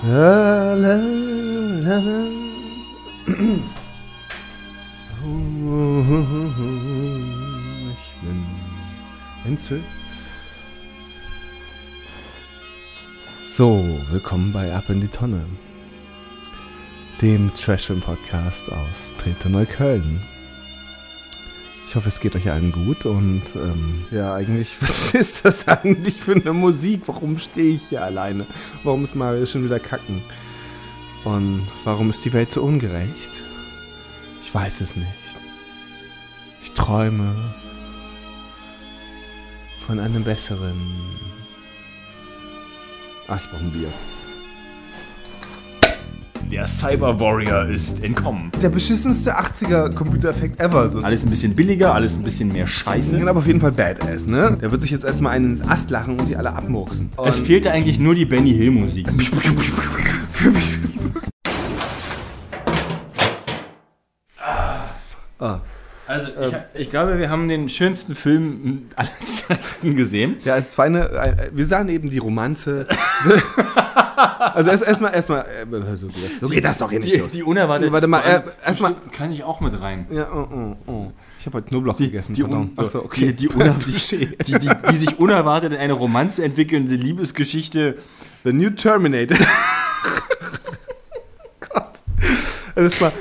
Ich bin entzückt. So, willkommen bei Ab in die Tonne, dem Trash-Film-Podcast aus Trete Neukölln. Ich hoffe, es geht euch allen gut und ähm, ja, eigentlich, was ist das eigentlich für eine Musik? Warum stehe ich hier alleine? Warum ist Mario schon wieder kacken? Und warum ist die Welt so ungerecht? Ich weiß es nicht. Ich träume von einem besseren. Ach, ich brauche ein Bier. Der Cyber Warrior ist entkommen. Der beschissenste 80er Computereffekt ever. So. Alles ein bisschen billiger, alles ein bisschen mehr Scheiße. Aber auf jeden Fall Badass, ne? Der wird sich jetzt erstmal einen ins Ast lachen und die alle abmurksen. Es fehlte eigentlich nur die Benny Hill Musik. Ah. Also, ich, ich glaube, wir haben den schönsten Film aller Zeiten gesehen. Ja, es war eine, äh, wir sahen eben die Romanze. also erst- erstmal, erstmal, äh, so, geht das- doch hier nicht Die, los. die unerwartete. Warte mal, äh, erstmal- kann ich auch mit rein. Ja, oh, oh, oh. Ich habe heute Knoblauch gegessen, Die, un Achso, okay. die, die, die, die, die, die sich unerwartet in eine Romanze entwickelnde Liebesgeschichte. The New Terminator. Gott. Erstmal,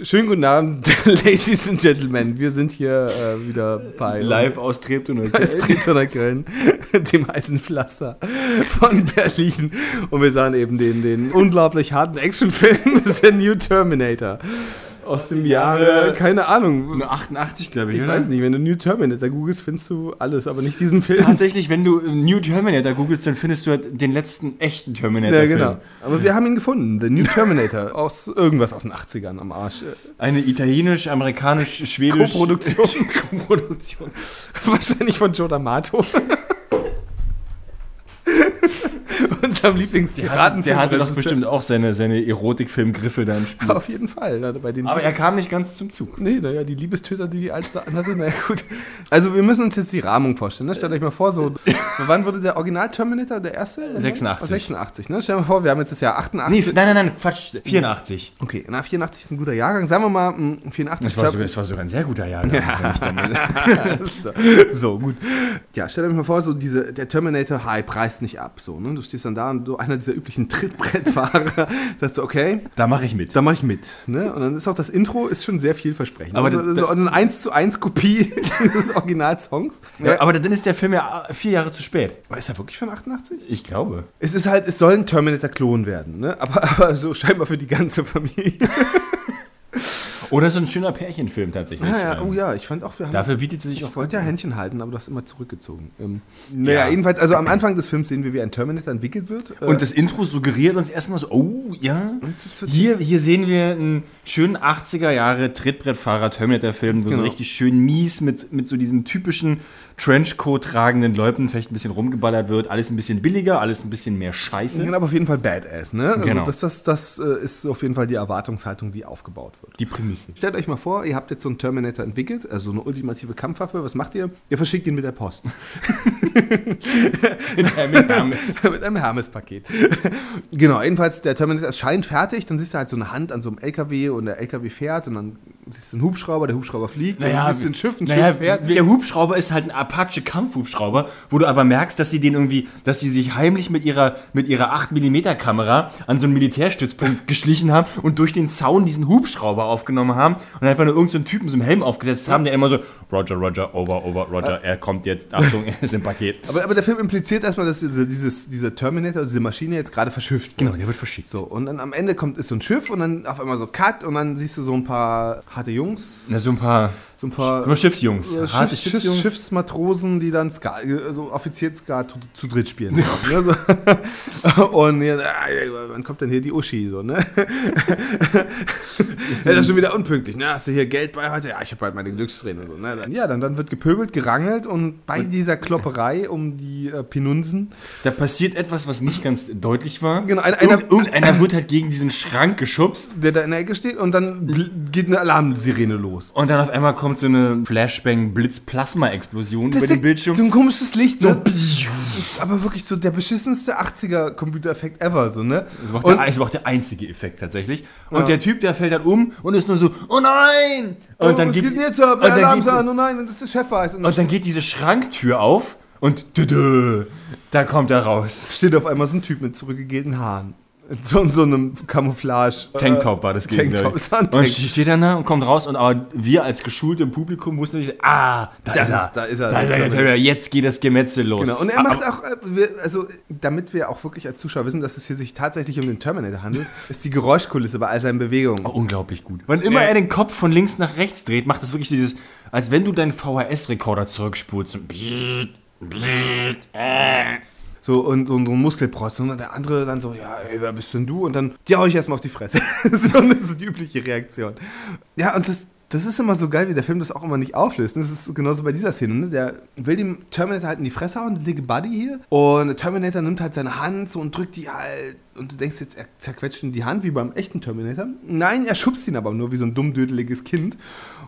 schönen guten Abend, Ladies and Gentlemen. Wir sind hier äh, wieder bei Live aus Treptow Es dreht nach Köln, dem heißen Pflaster von Berlin. Und wir sahen eben den, den unglaublich harten Actionfilm The New Terminator. Aus dem Jahre, keine Ahnung. Nur 88, glaube ich, Ich oder? weiß nicht, wenn du New Terminator googelst, findest du alles, aber nicht diesen Film. Tatsächlich, wenn du New Terminator googelst, dann findest du halt den letzten echten Ja, Terminator-Film. genau. Aber wir haben ihn gefunden, The New Terminator, aus irgendwas aus den 80ern am Arsch. Eine italienisch, amerikanisch, schwedisch Koproduktion. Koproduktion. Wahrscheinlich von Joe D'Amato. Unserem Lieblingspiraten. Der hatte doch bestimmt auch seine, seine Erotikfilm-Griffe da im Spiel. Auf jeden Fall. Bei den Aber er kam nicht ganz zum Zug. Nee, naja, die Liebestöter, die die alte anhatte, naja, gut. Also, wir müssen uns jetzt die Rahmung vorstellen. Ne? Stellt euch mal vor, so, wann wurde der Original-Terminator, der erste? 86. 86, ne? Stellt mal vor, wir haben jetzt das Jahr Nee, 88. f- nein, nein, nein, Quatsch. 84. Okay, na, 84 ist ein guter Jahrgang. Sagen wir mal, mh, 84. Das war, sogar, das war sogar ein sehr guter Jahr. so, so, gut. Ja, stellt euch mal vor, so diese, der Terminator-Hype reißt nicht ab. So, ne? Du stehst dann da du, einer dieser üblichen Trittbrettfahrer, sagst du, okay, Da mache ich mit. da mache ich mit. Ne? Und dann ist auch das Intro ist schon sehr vielversprechend. Aber also, so eine 1 zu 1 Kopie dieses Originalsongs. Ja, aber dann ist der Film ja vier Jahre zu spät. Aber ist er wirklich von 88? Ich glaube. Es ist halt, es soll ein Terminator-Klon werden, ne? Aber, aber so scheinbar für die ganze Familie. Oder so ein schöner Pärchenfilm tatsächlich. Ja, ja, Ähm, oh ja, ich fand auch, wir haben. Dafür bietet sie sich auch ich wollte ja Händchen halten, aber du hast immer zurückgezogen. Ähm, naja, Ja. jedenfalls, also am Anfang des Films sehen wir, wie ein Terminator entwickelt wird. Äh, Und das Intro suggeriert uns erstmal so, oh ja, hier, hier sehen wir einen schönen 80er Jahre Trittbrettfahrer Terminator-Film, wo so Genau. richtig schön mies mit, mit so diesen typischen Trenchcoat tragenden Leuten vielleicht ein bisschen rumgeballert wird. Alles ein bisschen billiger, alles ein bisschen mehr Scheiße. Genau, aber auf jeden Fall Badass, ne? Also Genau. das, das, das äh, ist auf jeden Fall die Erwartungshaltung, die aufgebaut wird. Die Prämisse. Stellt euch mal vor, ihr habt jetzt so einen Terminator entwickelt, also eine ultimative Kampfwaffe. Was macht ihr? Ihr verschickt ihn mit der Post. mit einem Hermes-Paket. genau, jedenfalls, der Terminator erscheint fertig, dann siehst du halt so eine Hand an so einem LKW und der LKW fährt und dann siehst du einen Hubschrauber, der Hubschrauber fliegt, und dann siehst du ein Schiff, ein naja, Schiff fährt. Der Hubschrauber ist halt ein Apache-Kampfhubschrauber, wo du aber merkst, dass sie den irgendwie, dass die sich heimlich mit ihrer, mit ihrer 8mm Kamera an so einen Militärstützpunkt geschlichen haben und durch den Zaun diesen Hubschrauber aufgenommen haben und einfach nur irgendeinen so Typen so einen Helm aufgesetzt haben, der immer so, Roger, Roger, over, over, Roger, er kommt jetzt, Achtung, er ist im Paket. Aber, aber der Film impliziert erstmal, dass diese, dieses, dieser Terminator, diese Maschine jetzt gerade verschifft wird. Genau, der wird verschickt. So, und dann am Ende kommt ist so ein Schiff und dann auf einmal so Cut und dann siehst du so ein paar harte Jungs, Na, so ein paar, so ein paar nur Schiffsjungs. äh, Harte Schiffs, Schiffs, Schiffsmatrosen, die dann Ska, äh, so Offiziersska zu, zu dritt spielen. Ja. so. Und ja, wann kommt denn hier die Uschi? So, ne? ja, das ist schon wieder unpünktlich. Ne? Hast du hier Geld bei heute? Ja, ich habe halt meine Glückssträhne. So, ne? ja, dann, dann wird gepöbelt, gerangelt und bei dieser Klopperei um die äh, Pinunsen Da passiert etwas, was nicht ganz deutlich war. Genau, ein- einer- Irgend, irgendeiner wird halt gegen diesen Schrank geschubst der da in der Ecke steht und dann geht eine Alarmsirene los. und dann auf einmal kommt kommt so eine Flashbang-Blitz-Plasma-Explosion über den Bildschirm. So ein komisches Licht, so. So, Aber wirklich so der beschissenste 80er Computereffekt ever, so, ne? Das war, auch Und- der, das war auch der einzige Effekt tatsächlich. Und Ja. der Typ, der fällt dann um und ist nur so, oh nein! Und oh, dann was geht, denn jetzt ab? und dann geht- an, oh nein, das ist der Chefweiß. Und dann Und dann geht diese Schranktür auf und dü da kommt er raus. steht auf einmal so ein Typ mit zurückgegelten Haaren. So, in so einem Camouflage. äh, Tanktop war das gewesen, Tanktop, Und steht dann da und kommt raus und aber wir als geschulte Publikum wussten nicht, ah, da, Das ist er. da ist er. Da ist er, der jetzt geht das Gemetzel los. Genau. Und er macht auch, äh, also damit wir auch wirklich als Zuschauer wissen, dass es hier sich tatsächlich um den Terminator handelt, ist die Geräuschkulisse bei all seinen Bewegungen. Oh, unglaublich gut. Wann immer Ja. er den Kopf von links nach rechts dreht, macht das wirklich dieses, als wenn du deinen VHS-Rekorder zurückspulst. Und So, und, so ein Muskelprotz. Und der andere dann so, ja, ey, wer bist denn du? Und dann, ja, hau ich erstmal auf die Fresse. so, das ist die übliche Reaktion. Ja, und das, das ist immer so geil, wie der Film das auch immer nicht auflöst. Das ist genauso bei dieser Szene. Ne? Der will dem Terminator halt in die Fresse hauen, der dicke Buddy hier. Und der Terminator nimmt halt seine Hand so und drückt die halt. Und du denkst jetzt, er zerquetscht ihm die Hand wie beim echten Terminator. Nein, er schubst ihn aber nur wie so ein dummdödeliges Kind.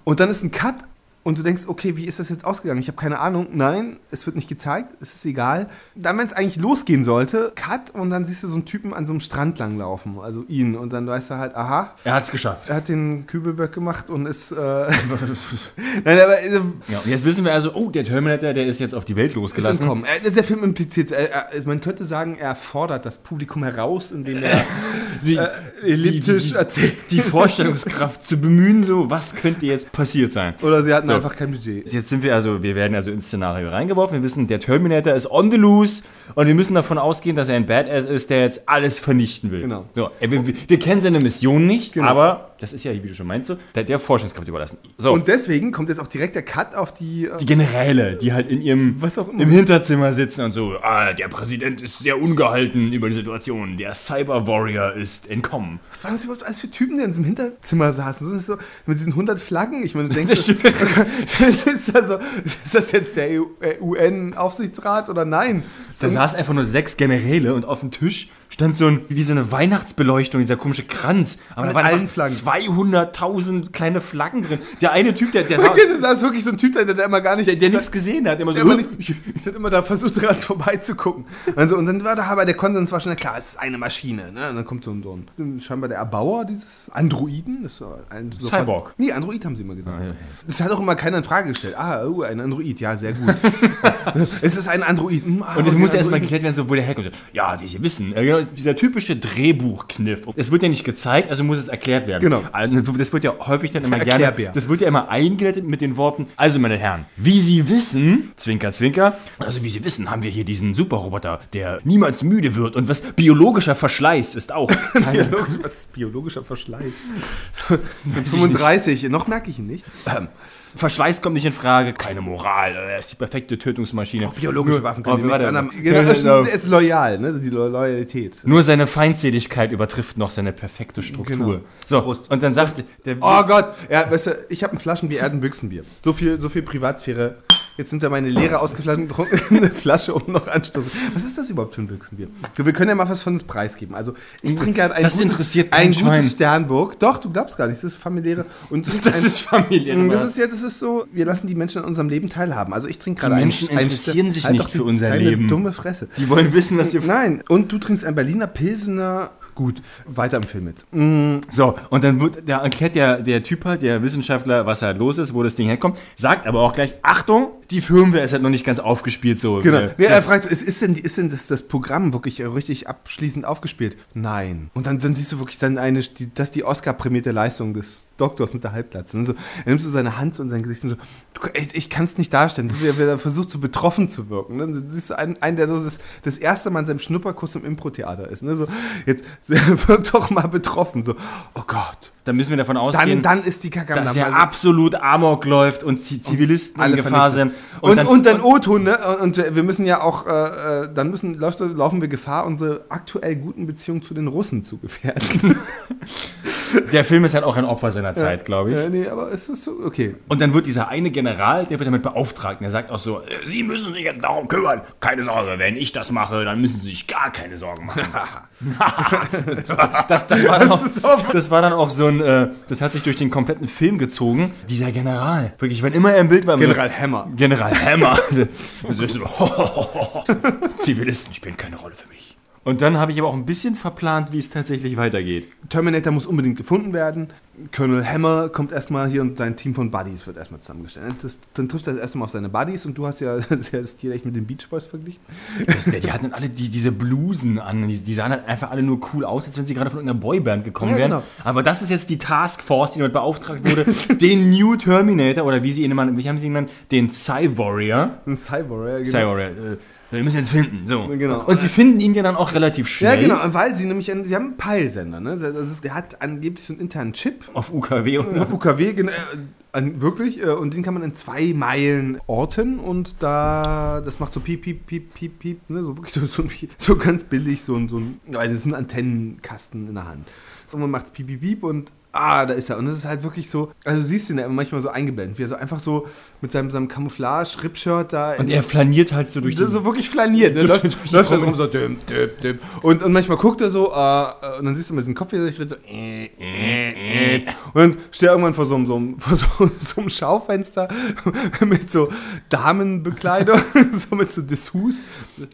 Und dann ist ein Cut und du denkst, okay, wie ist das jetzt ausgegangen? Ich habe keine Ahnung. Nein, es wird nicht gezeigt, es ist egal. Dann, wenn es eigentlich losgehen sollte, Cut und dann siehst du so einen Typen an so einem Strand langlaufen, also ihn. Und dann weißt du halt, aha, er hat's geschafft. er hat den Kübelböck gemacht und ist. Äh Nein, aber äh, Ja, und jetzt wissen wir also, oh, der Terminator, der ist jetzt auf die Welt losgelassen. entkommen. Äh, der Film impliziert, äh, äh, man könnte sagen, er fordert das Publikum heraus, indem er Sie, äh, elliptisch die, die, erzählt. die Vorstellungskraft zu bemühen, so, was könnte jetzt passiert sein? Oder sie hatten So. einfach kein Budget. Jetzt sind wir also, wir werden also ins Szenario reingeworfen. Wir wissen, der Terminator ist on the loose und wir müssen davon ausgehen, dass er ein Badass ist, der jetzt alles vernichten will. Genau. So, wir, wir kennen seine Mission nicht, Genau. aber das ist ja, wie du schon meinst, so, der, der Forschungskraft überlassen. So, Und deswegen kommt jetzt auch direkt der Cut auf die. Äh, die Generäle, die halt in ihrem Was auch immer. im Hinterzimmer sitzen und so, ah, der Präsident ist sehr ungehalten über die Situation, der Cyber Warrior ist entkommen. was waren das überhaupt alles für Typen, die in diesem Hinterzimmer saßen? So, das so, mit diesen 100 Flaggen? Ich meine, du denkst, Das das, stimmt. ist, also, ist das jetzt der äh, UN-Aufsichtsrat oder nein? Da saßen einfach nur sechs Generäle und auf dem Tisch stand so ein, wie so eine Weihnachtsbeleuchtung, dieser komische Kranz. Aber Mit da waren allen Flaggen. 200.000 kleine Flaggen drin. Der eine Typ, der, der, Das ist wirklich so ein Typ, der, der immer gar nicht. der, der nichts gesehen hat, immer so, Der immer nicht, der hat immer da versucht, dran vorbeizugucken. Also, und dann war da aber der Konsens war schon klar, es ist eine Maschine. Ne? Und dann kommt so ein, so ein scheinbar der Erbauer dieses Androiden. Das war ein, so Cyborg. Nee, Android haben sie immer gesagt. Ah, ja. Das hat auch immer keiner in Frage gestellt. Ah, oh, ein Android, ja, sehr gut. es ist ein Android. hm, ah, Und es muss erstmal Android. geklärt werden, so, wo der herkommt. Ja, wie Sie wissen, äh, genau, dieser typische Drehbuchkniff. Es wird ja nicht gezeigt, also muss es erklärt werden. Genau. Also Das wird ja häufig dann immer gerne. Das wird ja immer eingeleitet mit den Worten. Also, meine Herren, wie Sie wissen, Zwinker, Zwinker, also wie Sie wissen, haben wir hier diesen Superroboter, der niemals müde wird und was biologischer Verschleiß ist auch. Biologisch, was ist biologischer Verschleiß? 35, noch merke ich ihn nicht. Ähm, Verschleiß kommt nicht in Frage, keine Moral, äh, er ist die perfekte Tötungsmaschine. biologische Nur- Waffen können nichts anderem. Genau, er ist, genau. ist loyal, ne? die Lo Loyalität. Nur seine Feindseligkeit übertrifft noch seine perfekte Struktur. Genau. So, Prost. und dann sagt der. Oh Gott, ja, weißt du, ich habe ein Flaschenbier, er hat ein Büchsenbier. So viel, so viel Privatsphäre. Jetzt sind da meine leere ausgeflaschene eine Flasche um noch anstoßen. Was ist das überhaupt für ein Büchsenbier? Wir können ja mal was von uns preisgeben. Also ich trinke gerade ein, Das gutes, ein gutes Sternburg. Doch, du glaubst gar nicht, das ist familiäre. Und das ein, ist Familie. Mm, das ist ja, das ist so, wir lassen die Menschen an unserem Leben teilhaben. Also ich trinke gerade Die ein- Menschen ein interessieren Ster- sich Halt nicht doch für unser deine Leben. dumme Fresse. Die wollen wissen, dass ihr. Nein, und du trinkst ein Berliner Pilsener. Gut, weiter im Film mit. Mm, So, und dann wird, der erklärt der, der Typ halt, der Wissenschaftler, was halt los ist, wo das Ding herkommt, sagt aber auch gleich, Achtung, die Firmware ist halt noch nicht ganz aufgespielt, so. Genau. Äh, Ja, er fragt, ist, ist denn, ist denn das, das Programm wirklich richtig abschließend aufgespielt? Nein. Und dann, dann siehst du wirklich dann eine, die, das ist die Oscar-prämierte Leistung des Doktors mit der Halbplatze. Und so, er nimmt so seine Hand in sein Gesicht und so, du, ey, ich kann es nicht darstellen. So, er, er versucht, so betroffen zu wirken. Ne? Dann siehst du einen, einen der so das, das erste Mal in seinem Schnupperkuss im Impro-Theater ist. Ne? So, jetzt wirkt doch mal betroffen. So, oh Gott. Dann müssen wir davon Dann, ausgehen, dann ist die Kacke dass er Also- absolut Amok läuft und die Zivilisten in Gefahr sind. Und, und dann, O-Ton, ne? Und, und wir müssen ja auch, äh, äh, dann müssen, läuft, laufen wir Gefahr, unsere aktuell guten Beziehungen zu den Russen zu gefährden. Der Film ist halt auch ein Opfer seiner Zeit, glaube ich. Äh, nee, aber es ist so, okay. Und dann wird dieser eine General, der wird damit beauftragt, und der sagt auch so, äh, Sie müssen sich jetzt darum kümmern. Keine Sorge, wenn ich das mache, dann müssen Sie sich gar keine Sorgen machen. das, das, war dann auch, Das war dann auch so ein, äh, das hat sich durch den kompletten Film gezogen. Dieser General, wirklich, wenn immer er im Bild war, General Hammer. General Hammer. so, so, Zivilisten spielen keine Rolle für mich. Und dann habe ich aber auch ein bisschen verplant, wie es tatsächlich weitergeht. Terminator muss unbedingt gefunden werden. Colonel Hammer kommt erstmal hier und sein Team von Buddies wird erstmal zusammengestellt. Das, dann trifft er das erste Mal auf seine Buddies und du hast ja sehr stilecht mit den Beach Boys verglichen. Das, die hatten dann alle die, diese Blusen an. Die, die sahen halt einfach alle nur cool aus, als wenn sie gerade von irgendeiner Boyband gekommen Ja, wären. genau. Aber das ist jetzt die Taskforce, die damit beauftragt wurde, den New Terminator, oder wie sie ihn immer, wie haben sie ihn genannt? Den Cy-Warrior. Ein Cyborg, ja, genau. Cy-Warrior. Äh, wir müssen jetzt finden. So. Genau. Und sie finden ihn ja dann auch relativ Ja, schnell. genau, weil sie nämlich, einen, sie haben einen Peilsender, ne? Das ist, der hat angeblich so einen internen Chip, Auf UKW. Und UKW, genau, äh, an, wirklich, äh, und den kann man in zwei Meilen orten und da, das macht so piep, piep, piep, piep, piep, ne? So wirklich so, so, ein- so ganz billig, so ein, so ein, also es ist ein Antennenkasten in der Hand. Und man macht piep, piep, piep und ah, da ist er. Und das ist halt wirklich so, also du siehst ihn ja manchmal so eingeblendet, wie er so einfach so mit seinem, seinem Camouflage-Rippshirt da Und er flaniert halt so durch so, den so wirklich flaniert. Ne? Läuft, die läuft dann rum so dim, dim, dim. Und, und manchmal guckt er so, äh, äh, und dann siehst du mal diesen Kopf, wie er sich dreht, so äh, äh, äh. Und dann steht er irgendwann vor so, einem- so, einem- vor so, so einem Schaufenster mit so Damenbekleidung, so mit so Dessous.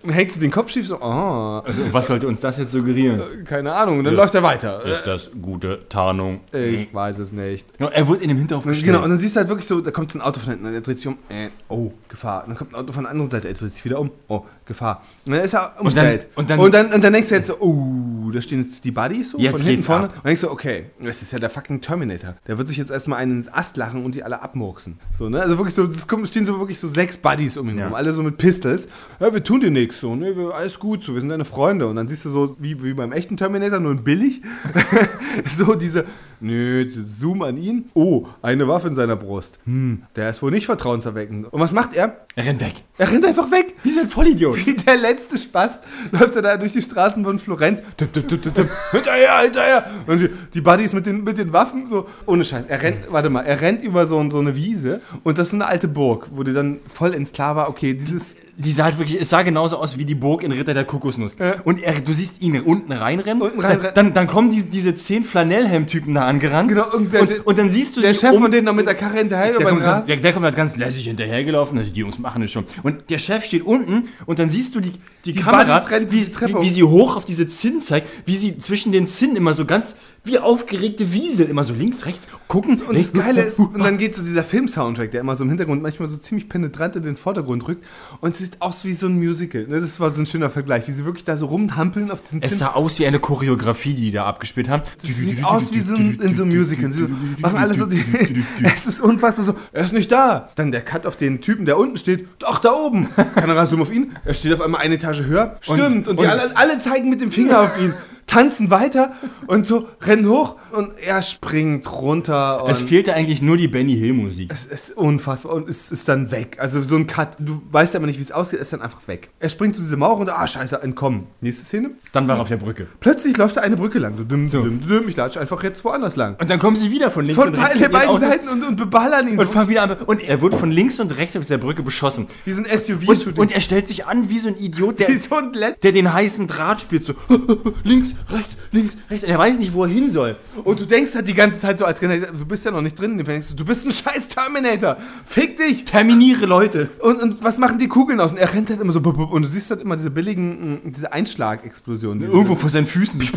Und hängt so den Kopf schief, so, ah, Also, was sollte uns das jetzt suggerieren? keine Ahnung. Und dann läuft er weiter. Ist das gute Tarnung? Äh, Ich weiß es nicht. Ja, er wird in dem Hinterhof gestellt. Genau, und dann siehst du halt wirklich so, da kommt so ein Auto von hinten, er dreht sich um, äh, oh, Gefahr. Und dann kommt ein Auto von der anderen Seite, er dreht sich wieder um, oh, Gefahr. Und dann ist er umstellt. und dann- und, dann, und dann denkst du jetzt so, oh, da stehen jetzt die Buddies so Jetzt von hinten vorne. ab. Und denkst du, okay, das ist ja der fucking Terminator. Der wird sich jetzt erstmal einen ins Ast lachen und die alle abmurksen. So, ne? Also wirklich so, es stehen so wirklich so sechs Buddies um ihn Ja. rum, alle so mit Pistols. Ja, wir tun dir nichts, so, ne? Wir, alles gut, so, wir sind deine Freunde. Und dann siehst du so, wie, wie beim echten Terminator, nur in billig, so diese, nö, Zoom an ihn. Oh, eine Waffe in seiner Brust. Hm, der ist wohl nicht vertrauenserweckend. Und was macht er? Er rennt weg. Er rennt einfach weg. Wie so ein Vollidiot. Wie der letzte Spaß läuft er da durch die Straßen von Florenz. Tipp, tipp, tipp, tipp. Hinterher, hinterher. Und die, die Buddies mit den, mit den Waffen, so. Ohne Scheiß. Er rennt, warte mal, er rennt über so, so eine Wiese. Und das ist eine alte Burg, wo die dann voll ins klar war, okay, dieses. Die sah halt wirklich, es sah genauso aus wie die Burg in Ritter der Kokosnuss. Und er, du siehst ihn unten reinrennen. Unten reinrennen. Dann, dann, kommen die, diese zehn Flanellhelm-Typen da angerannt. Genau, und der- und, und dann siehst du Der Chef um, von denen noch mit der Karre hinterher der kommt, ganz, der, der kommt halt ganz lässig hinterhergelaufen. Also die Jungs machen es schon. Und der Chef steht unten und dann siehst du die, die, Kamera, Buddies rennen wie, die wie, wie sie hoch auf diese Zinn zeigt, wie sie zwischen den Zinnen immer so ganz wie aufgeregte Wiesel, immer so links, rechts gucken. Und das Geile ist, und dann geht so dieser Film-Soundtrack, der immer so im Hintergrund manchmal so ziemlich penetrant in den Vordergrund rückt und es sieht aus wie so ein Musical. Ne, Das war so ein schöner Vergleich, wie sie wirklich da so rumhampeln auf diesen Es Zinn. sah aus wie eine Choreografie, die die da abgespielt haben. Das sieht aus wie so ein, in so einem Musical. Sie machen alle so die, es ist unfassbar so, er ist nicht da. Dann der Cut auf den Typen, der unten steht, ach, da oben. Kamera zoom auf ihn, er steht auf einmal eine Etage höher. Stimmt, und, die und- alle, alle zeigen mit dem Finger auf ihn, tanzen weiter und so, rennen hoch und er springt runter. Und Es fehlte eigentlich nur die Benny Hill Musik. es ist unfassbar und es ist dann weg. Also so ein Cut, du weißt aber nicht, wie es ausgeht, ist dann einfach weg. Er springt zu dieser Mauer und ah, scheiße, entkommen. Nächste Szene. Dann war er auf der Brücke. Plötzlich läuft da eine Brücke lang. Düm, düm, düm, ich latsche einfach jetzt woanders lang. Und dann kommen sie wieder von links Von und rechts. ihren beiden Seiten und, und beballern ihn. Und so. fangen wieder an. Und er wird von links und rechts auf dieser Brücke beschossen. Wie so ein Und, SUV-Shooting. und er stellt sich an wie so ein Idiot, der, so ein der den heißen Draht spielt. So links, rechts, links, rechts. Und er weiß nicht, wo er hin soll. Und du denkst halt die ganze Zeit so als du bist ja noch nicht drin, du denkst, du bist ein scheiß Terminator. Fick dich. Terminiere Leute. Und, und was machen die Kugeln aus? Und er rennt halt immer so und du siehst halt immer diese billigen, diese Einschlagexplosionen. Diese- Irgendwo vor seinen Füßen.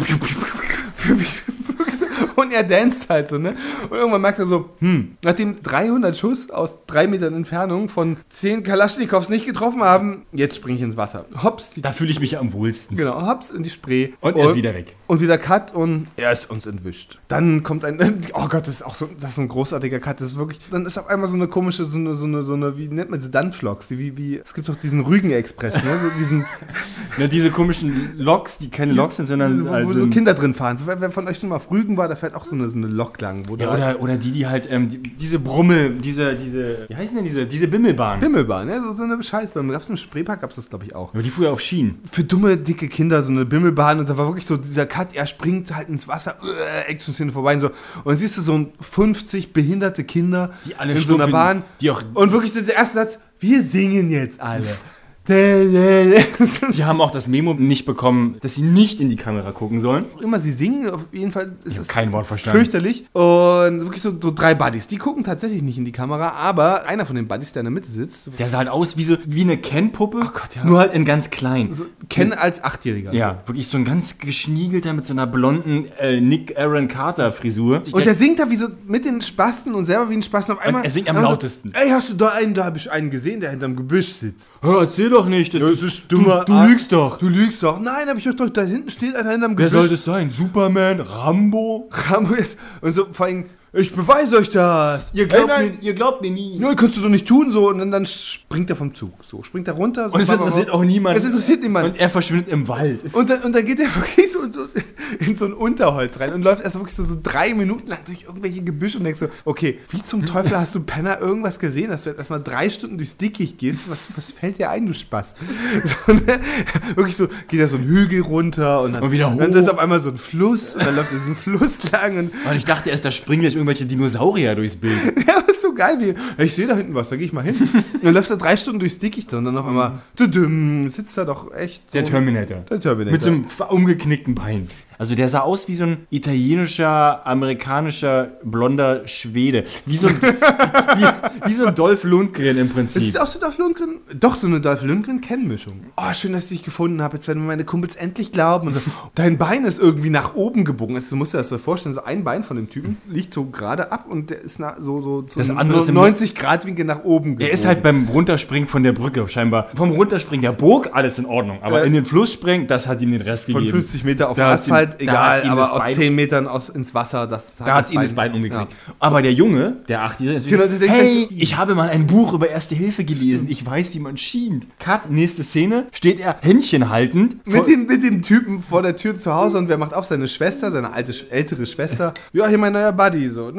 Und er danst halt so, ne? Und irgendwann merkt er so, hm, nachdem 300 Schuss aus drei Metern Entfernung von 10 Kalaschnikows nicht getroffen haben, jetzt springe ich ins Wasser. Hops, Da fühle ich mich am wohlsten. genau, hops in die Spree. Und er ist wieder weg. Und wieder Cut und er ist uns entwischt. Dann kommt ein, oh Gott, das ist auch so, das ist ein großartiger Cut. Das ist wirklich, dann ist auf einmal so eine komische, so eine, so eine, so eine wie nennt man sie, Dunflogs, wie, wie, es gibt doch diesen Rügen-Express, ne? So diesen, Ja, diese komischen Loks, die keine Loks sind, sondern wo, wo also so Kinder drin fahren. So, wer, wer von euch schon mal auf Rügen war, der fährt auch so eine, so eine Lok lang. Wo Ja, oder, oder die, die halt, ähm, die, diese Brumme, diese, diese, wie heißen denn diese, diese Bimmelbahn? Bimmelbahn, ja, so, so eine Scheißbahn. Gab es im Spreepark, gab es das, glaube ich, auch. Aber die fuhr ja auf Schienen. Für dumme, dicke Kinder so eine Bimmelbahn und da war wirklich so dieser Cut, er springt halt ins Wasser, äh, Action-Szene vorbei und so. Und dann siehst du so ein 50 behinderte Kinder Die alle in so einer Bahn. die auch- und wirklich so der erste Satz, wir singen jetzt alle. Das ist Die haben auch das Memo nicht bekommen, dass sie nicht in die Kamera gucken sollen. immer sie singen, auf jeden Fall ist es kein Wort verstanden. fürchterlich. Und wirklich so, so drei Buddies, die gucken tatsächlich nicht in die Kamera, aber einer von den Buddies, der in der Mitte sitzt, Der sah halt aus wie, so, wie eine Ken-Puppe, Oh Gott, ja. nur halt in ganz klein. so, kennen als Achtjähriger. Ja, wirklich so ein ganz geschniegelter mit so einer blonden äh, Nick Aaron Carter Frisur. Und der singt da wie so mit den Spasten und selber wie ein Spasten auf einmal. er singt am lautesten. So, Ey, hast du da einen, da habe ich einen gesehen, der hinterm Gebüsch sitzt. Hör, erzähl doch nicht. Das, Das ist dummer du, du lügst doch. Du lügst doch. Nein, hab ich doch, doch da hinten steht einer hinterm Wer Gebüsch. soll das sein? Superman? Rambo? Rambo ist- Und so vor allem, ich beweise euch das. Ihr glaubt mir- ihr glaubt mir nie. Nein, kannst du so nicht tun, so. Und dann, dann springt er vom Zug. So, springt er runter. So, Und es interessiert auch niemanden. Es interessiert niemanden. Und er verschwindet im Wald. Und dann, und dann geht er wirklich so, so in so ein Unterholz rein und läuft erst wirklich so, so drei Minuten lang durch irgendwelche Gebüsche und denkst so, okay, wie zum Teufel hast du Penner irgendwas gesehen, dass du jetzt erstmal drei Stunden durchs Dickicht gehst? Was, was fällt dir ein, du Spaß? So, ne? Wirklich so, geht er so einen Hügel runter und dann, Und wieder dann hoch. ist auf einmal so ein Fluss und dann läuft er diesen Fluss lang und Und ich dachte erst, da springen jetzt irgendwelche Dinosaurier durchs Bild. ja, das ist so geil, wie, ich sehe da hinten was, da gehe ich mal hin. Und dann läuft er drei Stunden durchs Dickicht und dann auf einmal, düdüm, sitzt da doch echt so. Der Terminator. Der Terminator. Mit so einem umgeknickten Bein. Also der sah aus wie so ein italienischer, amerikanischer, blonder Schwede. Wie so ein, wie, wie so ein Dolph Lundgren im Das Prinzip. sieht aus wie Dolph Lundgren. Doch, so eine Dolph Lundgren-Kennmischung. Oh, schön, dass ich dich gefunden habe. Jetzt werden meine Kumpels endlich glauben. Und so. Dein Bein ist irgendwie nach oben gebogen. Also, du musst dir das so vorstellen. So ein Bein von dem Typen liegt so gerade ab und der ist so, so zu Das andere ist im- 90-Grad-Winkel nach oben gebogen. Er ist halt beim Runterspringen von der Brücke scheinbar. Vom Runterspringen der Burg, alles in Ordnung. Aber Äh, in den Fluss springen, das hat ihm den Rest von gegeben. 50 Meter auf Da Asphalt, da egal, aber aus Bein- 10 Metern aus, ins Wasser, das Da hat ihm das Bein umgeknickt. Aber der Junge, der Achtjährige, Genau, der denkt hey, ich habe mal ein Buch über Erste Hilfe gelesen. Ich weiß, wie man schient. Cut, nächste Szene, steht er Händchen haltend. Mit dem, mit dem Typen vor der Tür zu Hause und wer macht auf? Seine Schwester, seine alte, ältere Schwester. Ja, hier mein neuer Buddy, so.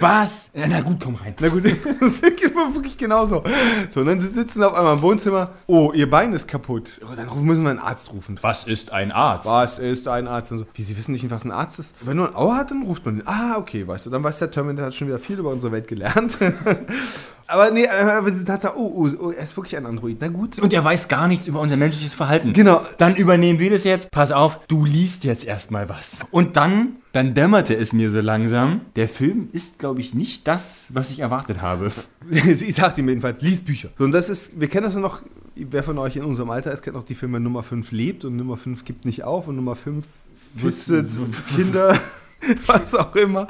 Was? Ja, na gut, komm rein. Na gut, das ist wirklich genauso. So, und dann sitzen sie auf einmal im Wohnzimmer. Oh, ihr Bein ist kaputt. Oh, dann müssen wir einen Arzt rufen. Was ist ein Arzt? Was ist ein Arzt? Und so, wie, Sie wissen nicht, was ein Arzt ist? Wenn man ein Auge hat, dann ruft man den. Ah, okay, weißt du. Dann weiß der Terminator hat schon wieder viel über unsere Welt gelernt. aber nee, aber die Tatsache, oh, oh, oh, er ist wirklich ein Android. Na gut. Und er weiß gar nichts über unser menschliches Verhalten. Genau. Dann übernehmen wir das jetzt. Pass auf, du liest jetzt erstmal was. Und dann, dann dämmerte es mir so langsam. Der Film ist, glaube ich, nicht das, was ich erwartet habe. Sie sagt ihm jedenfalls, lies Bücher. So, und das ist, wir kennen das ja noch, wer von euch in unserem Alter ist, kennt noch die Filme Nummer 5 lebt und Nummer 5 gibt nicht auf und Nummer 5 wüsste Kinder, was auch immer.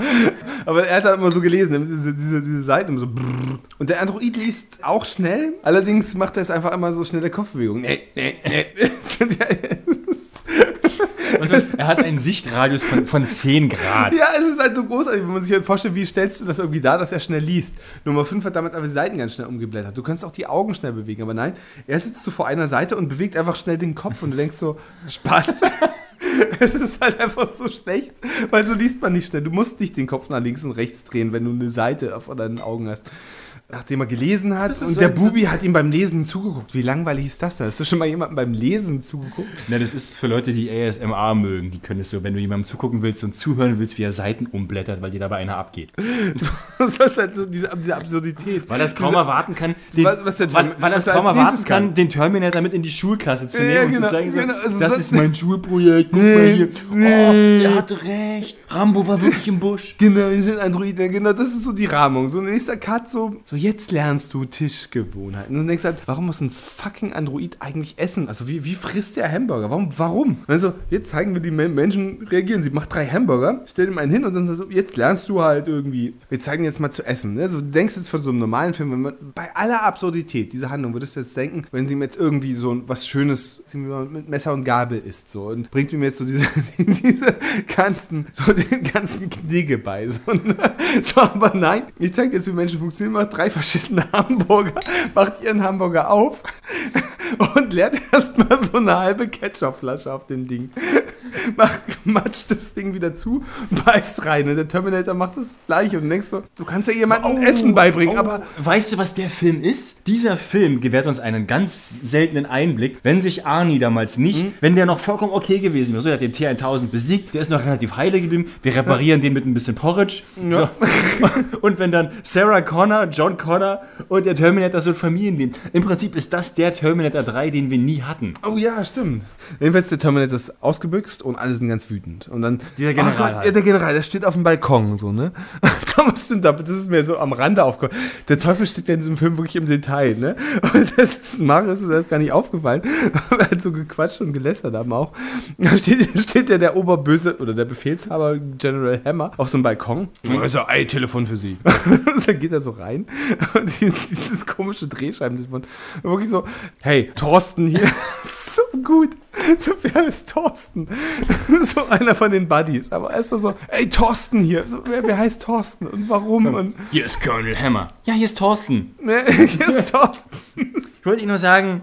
Aber er hat dann immer so gelesen, diese, diese, diese Seiten so brrr. Und der Android liest auch schnell, allerdings macht er es einfach immer so schnelle Kopfbewegungen. Nee, nee, nee. Heißt, er hat einen Sichtradius von, von 10 Grad. Ja, es ist halt so großartig, wenn man sich halt vorstellt, wie stellst du das irgendwie da, dass er schnell liest. Nummer 5 hat damals einfach die Seiten ganz schnell umgeblättert. Du kannst auch die Augen schnell bewegen, aber nein, er sitzt so vor einer Seite und bewegt einfach schnell den Kopf und du denkst so, Spaß. es ist halt einfach so schlecht, weil so liest man nicht schnell. Du musst nicht den Kopf nach links und rechts drehen, wenn du eine Seite vor deinen Augen hast. Nachdem er gelesen hat und so der ein- Bubi hat ihm beim Lesen zugeguckt. Wie langweilig ist das denn? Hast du schon mal jemandem beim Lesen zugeguckt? Na, das ist für Leute, die ASMR mögen. Die können es so, wenn du jemandem zugucken willst und zuhören willst, wie er Seiten umblättert, weil dir dabei einer abgeht. Das ist halt so diese, diese Absurdität. Weil das kaum erwarten kann, den, Was- was der- weil, weil das er kaum erwarten kann, kann. den Terminator mit in die Schulklasse zu nehmen Ja, und genau, zu zeigen, so, genau, also das das- ist mein Schulprojekt, guck Nee, mal hier. nee. Oh, er hatte recht. Rambo war wirklich im Busch. Genau, wir sind Androiden, genau, das ist so die Rahmung. So nächster Cut, so, so jetzt lernst du Tischgewohnheiten. Und dann denkst du halt, warum muss ein fucking Android eigentlich essen? Also wie, wie frisst der Hamburger? Warum? Warum? Also, jetzt zeigen wir die Men- Menschen reagieren. Sie macht drei Hamburger, stell ihm einen hin und dann so, jetzt lernst du halt irgendwie, wir zeigen jetzt mal zu essen. Ne? So, du denkst jetzt von so einem normalen Film, wenn man bei aller Absurdität dieser Handlung, würdest du jetzt denken, wenn sie ihm jetzt irgendwie so was Schönes mit Messer und Gabel isst so und bringt ihm jetzt so diese, diese ganzen, so den ganzen Knigge bei. So, ne? so, aber nein, ich zeig jetzt, wie Menschen funktionieren, macht drei verschissene Hamburger, macht ihren Hamburger auf und leert erstmal so eine halbe Ketchupflasche auf den Ding. macht, matscht das Ding wieder zu, beißt rein. Und der Terminator macht das gleiche. Und denkst so, du kannst ja jemandem Essen beibringen, aber Weißt du, was der Film ist? Dieser Film gewährt uns einen ganz seltenen Einblick, wenn sich Arnie damals nicht, Mhm. wenn der noch vollkommen okay gewesen wäre. So, der hat den T1000 besiegt, der ist noch relativ heile geblieben, wir reparieren den mit ein bisschen Porridge. So. Und wenn dann Sarah Connor, John Connor und der Terminator so ein Familienleben. Im Prinzip ist das der Terminator 3, den wir nie hatten. Oh ja, stimmt. Jedenfalls der Terminator ist ausgebüxt und alle sind ganz wütend. Und dann Dieser General Oh Gott, halt. ja, der General, der steht auf dem Balkon so, ne? Thomas stimmt, das ist mir so am Rande aufgefallen. Der Teufel steht ja in diesem Film wirklich im Detail, ne? Und das ist Marius ist das gar nicht aufgefallen. Wir haben so gequatscht und gelästert haben auch. Da steht, steht ja der Oberböse oder der Befehlshaber General Hammer auf so einem Balkon. Und er so, ey, Telefon für Sie. Und dann geht er so rein und dieses komische Drehscheibentelefon. Wirklich so, hey, Thorsten hier. so gut. So, wer ist Thorsten? So einer von den Buddies. Aber erstmal so, ey, Thorsten hier. So, wer, wer heißt Thorsten und warum? Und Hier ist Colonel Hammer. Ja, hier ist Thorsten. ne, hier ist Thorsten. Ich wollte Ihnen nur sagen,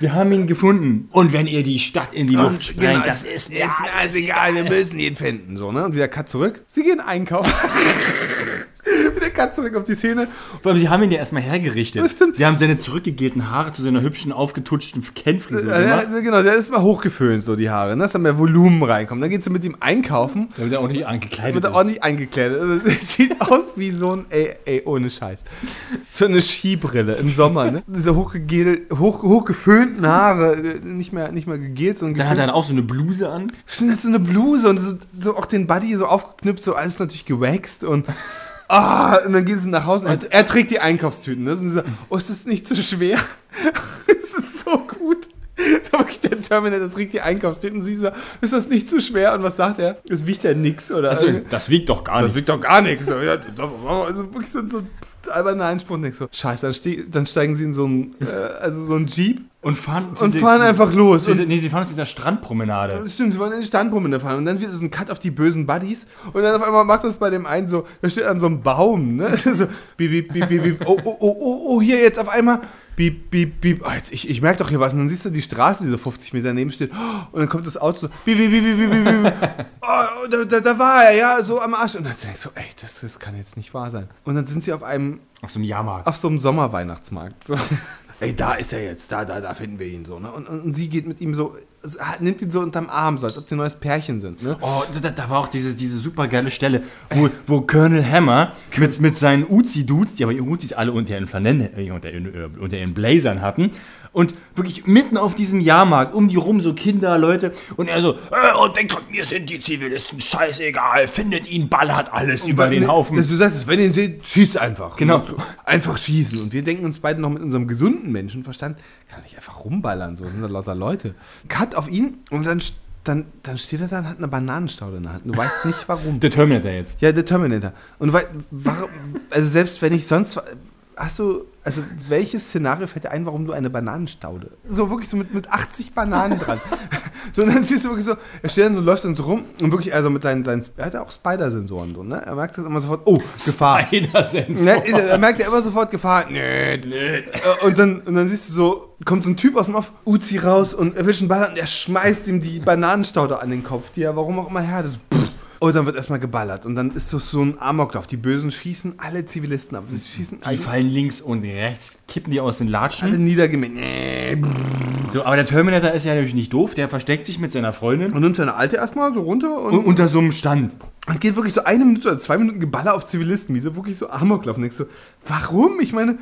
wir haben ihn gefunden. Und wenn ihr die Stadt in die Luft sprengt, das ist mir ist mir alles egal, wir müssen ihn finden. So, ne? Und wieder Cut zurück. Sie gehen einkaufen. Cut zurück auf die Szene. Vor allem, sie haben ihn ja erstmal hergerichtet. Das stimmt. Sie haben seine zurückgegelten Haare zu seiner hübschen, aufgetutschten Kennfrisur Ja, gemacht. also genau, der ist mal hochgeföhnt, so die Haare, ne? dass da mehr Volumen reinkommt. Dann geht sie mit ihm einkaufen. Damit er auch nicht angekleidet Wird er ist. ordentlich eingekleidet. Also, sieht aus wie so ein, ey, ey, ohne Scheiß. So eine Skibrille im Sommer, ne? Diese hochgegel, hoch, hochgeföhnten Haare, äh, nicht mehr, nicht mehr gegelt, sondern Dann hat er dann auch so eine Bluse an. Stimmt, hat so eine Bluse und so, so auch den Buddy so aufgeknüpft, so alles natürlich gewaxt und. Ah, und dann gehen sie nach Hause er, er trägt die Einkaufstüten. Ne? Und sie so, oh, ist das nicht zu schwer? Es ist so. Da wirklich der Terminator trägt die Einkaufstüten und sie so, ist das nicht zu schwer? Und was sagt er? Es wiegt ja nix oder Also, das wiegt doch gar das nicht. wiegt doch gar nichts. Also wirklich so, so alberner Einspruch. Denkst so, scheiße, dann, ste dann steigen sie in so ein, äh, also so ein Jeep Und fahren, und diese- fahren einfach los. Diese, Und nee, sie fahren zu dieser Strandpromenade. das stimmt, sie wollen in die Standpromenade fahren und dann wird so ein Cut auf die bösen Buddies und dann auf einmal macht das bei dem einen so, der steht an so einem Baum, ne? So, bieb, bieb, bieb, bieb. Oh, oh, oh, oh, oh, hier jetzt auf einmal. Bieb, bieb, bieb. Oh, jetzt, ich ich merke doch hier was. Und dann siehst du die Straße, die so 50 Meter daneben steht. Und dann kommt das Auto so. Bieb, bieb, bieb, bieb, bieb, bieb. Oh, da, da, da war er, ja, so am Arsch. Und dann denkst du so, ey, das, das kann jetzt nicht wahr sein. Und dann sind sie auf einem Auf so einem Jahrmarkt. auf so einem Sommerweihnachtsmarkt. So. Ey, da ist er jetzt, da, da, da finden wir ihn so. Ne? Und, und, und sie geht mit ihm so, nimmt ihn so unterm Arm, so als ob die ein neues Pärchen sind. Ne? Oh, da, da war auch diese, diese super geile Stelle, wo, wo Colonel Hammer mit, mit seinen Uzi-Dudes, die aber ihre Uzis alle unter ihren Flanellen, äh, unter ihren, äh, unter ihren Blazern hatten, und wirklich mitten auf diesem Jahrmarkt, um die rum so Kinder, Leute, und er so, äh, und denkt dran, mir sind die Zivilisten scheißegal, findet ihn, ballert alles über den Haufen. Dass du sagst, wenn ihr ihn seht, schießt einfach. Genau. Und so, Einfach schießen. Und wir denken uns beide noch mit unserem gesunden Menschenverstand, kann ich einfach rumballern, so sind da lauter Leute. Cut auf ihn und dann, dann, dann steht er da und hat eine Bananenstaude in der Hand. Du weißt nicht warum. Der Terminator jetzt. Ja, der Terminator. Und weil, warum, also selbst wenn ich sonst, hast du, also welches Szenario fällt dir ein, warum du eine Bananenstaude? So wirklich so mit, mit 80 Bananen dran. so, und dann siehst du wirklich so, er steht dann so, läuft dann so rum und wirklich, also mit seinen, seinen er hat ja auch Spider-Sensoren so, ne? Er merkt das immer sofort, oh, Gefahr. Spider-Sensor. Ne, er merkt ja immer sofort Gefahr. Nö. Äh, Und dann, und dann siehst du so, kommt so ein Typ aus dem Off, Uzi raus und erwischt einen Ball und er schmeißt ihm die Bananenstaude an den Kopf, die er warum auch immer her hat. Und dann wird erstmal geballert. Und dann ist das so ein Amoklauf. Die Bösen schießen alle Zivilisten ab. Sie schießen Die alle, fallen links und rechts, kippen die aus den Latschen. alle niedergemäht. Nee. So, aber der Terminator ist ja natürlich nicht doof, der versteckt sich mit seiner Freundin Und nimmt seine Alte erstmal so runter und, und unter so einem Stand. und geht wirklich so eine Minute oder zwei Minuten Geballer auf Zivilisten. Wie so wirklich so Amoklauf. Und denkst so, warum? Ich meine,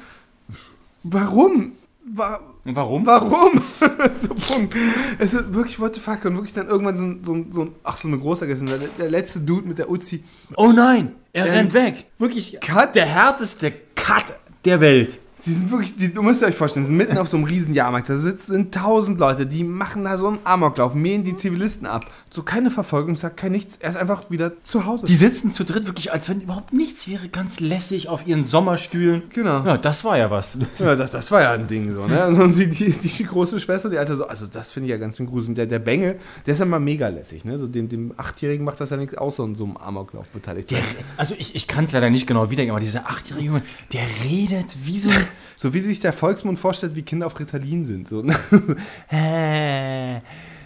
warum? Wa Und warum? Warum? so, Punkt. Es ist wirklich what the fuck. Und wirklich dann irgendwann so ein, so ein, so ein ach, so eine große der, der letzte Dude mit der Uzi. Oh nein, er Ähm, rennt weg. Wirklich, Cut. der härteste Cut der Welt. Die sind wirklich, die, du musst dir euch vorstellen, sind mitten auf so einem riesen Jahrmarkt. Da sitzen tausend Leute, die machen da so einen Amoklauf, mähen die Zivilisten ab. So keine Verfolgungsjagd, kein nichts. Er ist einfach wieder zu Hause. Die sitzen zu dritt wirklich, als wenn überhaupt nichts wäre, ganz lässig auf ihren Sommerstühlen. Genau. Ja, das war ja was. Ja, das, das war ja ein Ding so, ne? Und die, die, die große Schwester, die alte so, also das finde ich ja ganz schön gruselig. Der, der Bengel, der ist ja mal mega lässig, ne? So dem, dem Achtjährigen macht das ja nichts so in so einem Amoklauf beteiligt Der, also ich, ich kann es leider nicht genau wiedergeben, aber dieser achtjährige Junge, der redet wie so ein... So wie sich der Volksmund vorstellt, wie Kinder auf Ritalin sind. So, ne?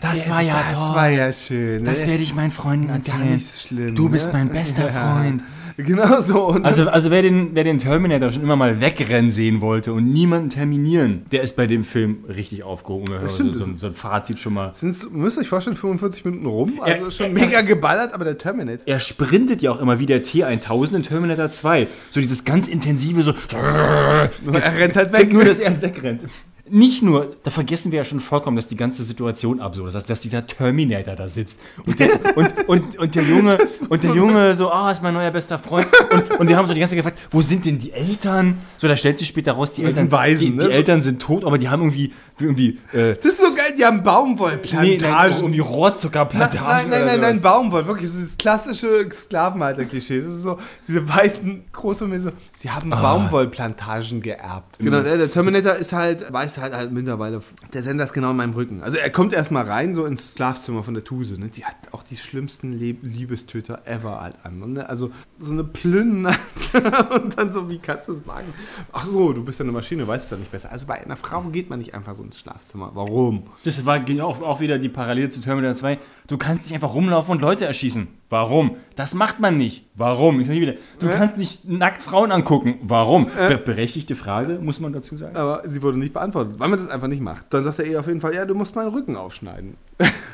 Das war ja das toll. war ja schön. Das ne? werde ich meinen Freunden Gar erzählen. nicht schlimm. Du bist ne? mein bester Ja. Freund. Genau so. Und Also, also wer, den, wer den Terminator schon immer mal wegrennen sehen wollte und niemanden terminieren, der ist bei dem Film richtig aufgehoben. Das stimmt, so, so, so ein Fazit schon mal. Sind's, müsst ihr euch vorstellen, 45 Minuten rum. Also Er- schon mega geballert, aber der Terminator. Er sprintet ja auch immer wie der T-1000 in Terminator 2. So dieses ganz intensive, so. Er rennt halt weg. Nur, dass er wegrennt. Nicht nur, da vergessen wir ja schon vollkommen, dass die ganze Situation absurd ist, dass, dass dieser Terminator da sitzt und der, und, und, und der Junge und der Junge so, ah, ist mein neuer bester Freund und, und wir haben so die ganze Zeit gefragt, wo sind denn die Eltern? So, da stellt sich später raus, die Das Eltern, sind Waisen, die, ne? die Eltern sind tot, aber die haben irgendwie, irgendwie, äh, Das ist so geil, die haben nee, Baumwollplantagen. nein, irgendwie nein, Rohrzuckerplantagen. nein, nein, nein, nein. Baumwoll, wirklich, das ist das klassische Sklavenhalter-Klischee. Das ist so, diese weißen Großfamilien so, sie haben Ah. Baumwollplantagen geerbt. Genau, der, der Terminator ist halt, weiß halt halt mittlerweile, der Sender ist genau in meinem Rücken. Also er kommt erstmal rein, so ins Schlafzimmer von der Tuse, ne? Die hat auch die schlimmsten Liebestöter ever halt an. Ne? Also so eine Plünnen und dann so, wie kannst du es machen? Ach so, du bist ja eine Maschine, weißt es ja nicht besser. Also bei einer Frau geht man nicht einfach so ins Schlafzimmer. Warum? Das war ging auch, auch wieder die Parallele zu Terminator 2. Du kannst nicht einfach rumlaufen und Leute erschießen. Warum? Das macht man nicht. Warum? Ich wieder, du kannst nicht nackt Frauen angucken. Warum? Be berechtigte Frage, muss man dazu sagen. Aber sie wurde nicht beantwortet, weil man das einfach nicht macht. Dann sagt er ihr auf jeden Fall, ja, du musst meinen Rücken aufschneiden.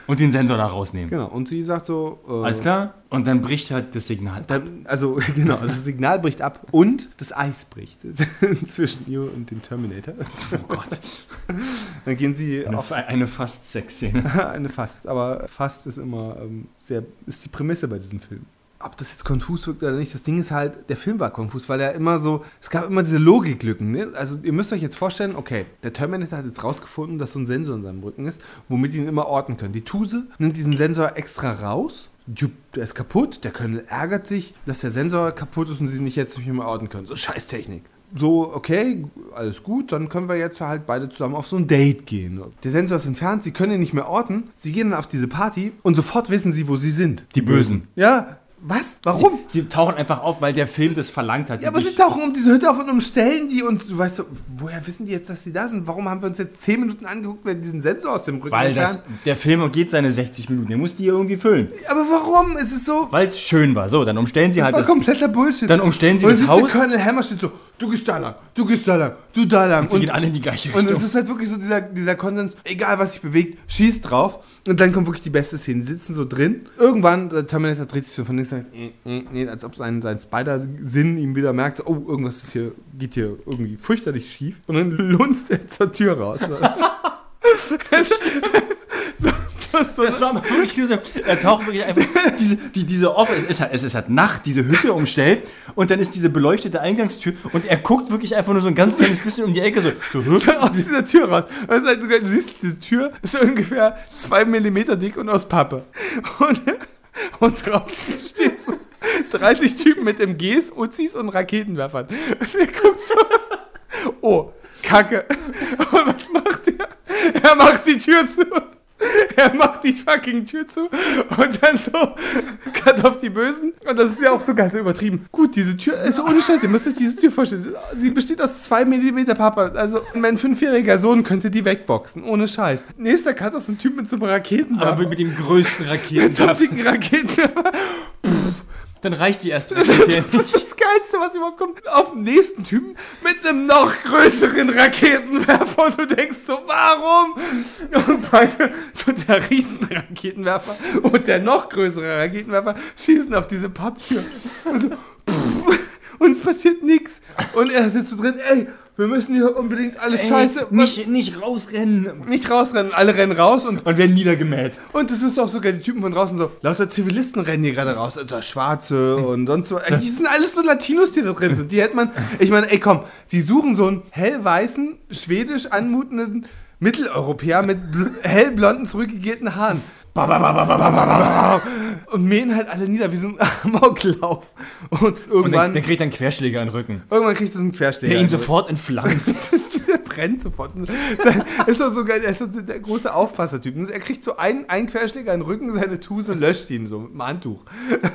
Und den Sensor da rausnehmen. Genau. Und sie sagt so, äh, Alles klar? Und dann bricht halt das Signal. Dann, also genau, also das Signal bricht ab und das Eis bricht zwischen ihr und dem Terminator. Oh Gott. Dann gehen sie Eine, auf eine Fast-Sex-Szene. eine Fast, aber Fast ist immer ähm, sehr, ist die Prämisse bei diesem Film. Ob das jetzt konfus wirkt oder nicht, das Ding ist halt, der Film war konfus, weil er immer so, es gab immer diese Logiklücken. Ne? Also ihr müsst euch jetzt vorstellen, okay, der Terminator hat jetzt rausgefunden, dass so ein Sensor in seinem Rücken ist, womit ihn immer orten können. Die Tuse nimmt diesen Sensor extra raus, der ist kaputt, der Colonel ärgert sich, dass der Sensor kaputt ist und sie nicht jetzt nicht mehr orten können. So scheiß Technik. So, okay, alles gut, dann können wir jetzt halt beide zusammen auf so ein Date gehen. Der Sensor ist entfernt, sie können ihn nicht mehr orten, sie gehen dann auf diese Party und sofort wissen sie, wo sie sind. Die Bösen. Ja, was? Warum? Sie, sie tauchen einfach auf, weil der Film das verlangt hat. ja, aber sie tauchen um diese Hütte auf und umstellen die und du weißt so, woher wissen die jetzt, dass sie da sind? Warum haben wir uns jetzt 10 Minuten angeguckt, wenn diesen Sensor aus dem Rücken weil das, der Film geht seine 60 Minuten. Der muss die irgendwie füllen. Aber warum? Es ist so, Weil es schön war. So, dann umstellen sie das halt war das. kompletter Bullshit. Dann umstellen sie und das Haus. Colonel Hammer steht so, du gehst da lang, du gehst da lang, du da lang. Sie gehen alle in die gleiche Und Richtung. es ist halt wirklich so dieser, dieser Konsens, egal was sich bewegt, schießt drauf. Und dann kommt wirklich die beste Szene. Die sitzen so drin. Irgendwann, der Terminator dreht sich so von links nee, als ob sein, sein Spider-Sinn ihm wieder merkt, so, oh, irgendwas ist hier, geht hier irgendwie fürchterlich schief. Und dann lunzt er zur Tür raus. so, so, Das war aber wirklich so, er taucht wirklich einfach, diese, die, diese Off, es ist, halt, es ist halt Nacht, diese Hütte umstellt und dann ist diese beleuchtete Eingangstür und er guckt wirklich einfach nur so ein ganz kleines bisschen um die Ecke so, so aus dieser Tür raus. Das ist halt sogar, du siehst, diese Tür ist ungefähr zwei Millimeter dick und aus Pappe. Und, und draußen stehen so 30 Typen mit MGs, Uzis und Raketenwerfern. Und er guckt so, oh, Kacke. Und was macht er? Er macht die Tür zu. Er macht die fucking Tür zu und dann so, cut auf die Bösen. Und das ist ja auch so ganz übertrieben. Gut, diese Tür, also ohne Scheiß, ihr müsst euch diese Tür vorstellen. Sie besteht aus zwei Millimeter Papa. Also mein fünfjähriger Sohn könnte die wegboxen, ohne Scheiß. Nächster Cut aus einem Typ mit so einem Raketenwerfer. Aber mit dem größten mit so einem dicken Raketenwerfer. Dann reicht die erste Das Rakete ist nicht. das Geilste, was überhaupt kommt. Auf den nächsten Typen mit einem noch größeren Raketenwerfer. Und du denkst so, warum? Und beide, so der Riesenraketenwerfer und der noch größere Raketenwerfer schießen auf diese Papptür. Und so, pff, und es passiert nichts. Und er sitzt so drin, ey, wir müssen hier unbedingt alles scheiße. Ey, nicht, nicht rausrennen. nicht rausrennen. Alle rennen raus und Und werden niedergemäht. und es ist auch sogar die Typen von draußen so, lauter Zivilisten rennen hier gerade raus, Alter, Schwarze und sonst so. Ey, Die sind alles nur Latinos, die da drin sind. Die hätte man, ich meine, ey komm, die suchen so einen hellweißen, schwedisch anmutenden Mitteleuropäer mit bl hellblonden, zurückgegelten Haaren. Und mähen halt alle nieder wie so ein Amoklauf. Und Und irgendwann, dann, dann kriegt er einen Querschläger in den Rücken. irgendwann kriegt das einen Querschläger. Der ihn sofort entflammt. der brennt sofort. Ist doch so geil, er ist so der große Aufpassertyp. Er kriegt so einen, einen Querschläger in den Rücken, seine Tuse löscht ihn so mit dem Handtuch.